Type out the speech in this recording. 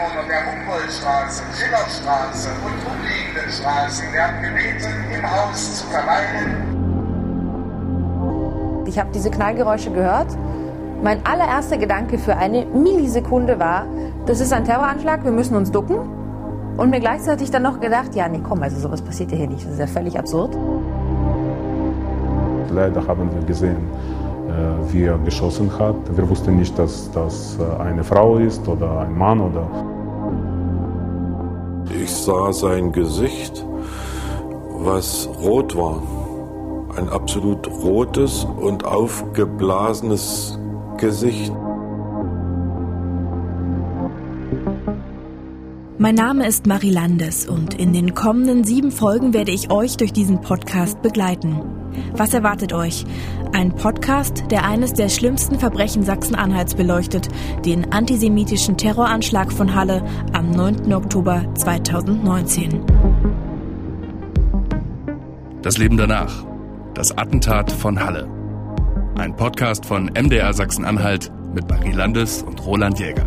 Einwohner der Humboldtstraße, Schillerstraße und umliegenden Straßen werden gebeten, im Haus zu verweilen. Ich habe diese Knallgeräusche gehört. Mein allererster Gedanke für eine Millisekunde war, das ist ein Terroranschlag, wir müssen uns ducken. Und mir gleichzeitig dann noch gedacht, ja, nee, komm, also sowas passiert ja hier nicht, das ist ja völlig absurd. Leider haben wir gesehen, äh, wie er geschossen hat. Wir wussten nicht, dass das äh, eine Frau ist oder ein Mann oder. Ich sah sein Gesicht, was rot war. Ein absolut rotes und aufgeblasenes Gesicht. Mein Name ist Marie Landes und in den kommenden sieben Folgen werde ich euch durch diesen Podcast begleiten. Was erwartet euch? Ein Podcast, der eines der schlimmsten Verbrechen Sachsen-Anhalts beleuchtet, den antisemitischen Terroranschlag von Halle am 9. Oktober 2019. Das Leben danach. Das Attentat von Halle. Ein Podcast von MDR Sachsen-Anhalt mit Marie Landes und Roland Jäger.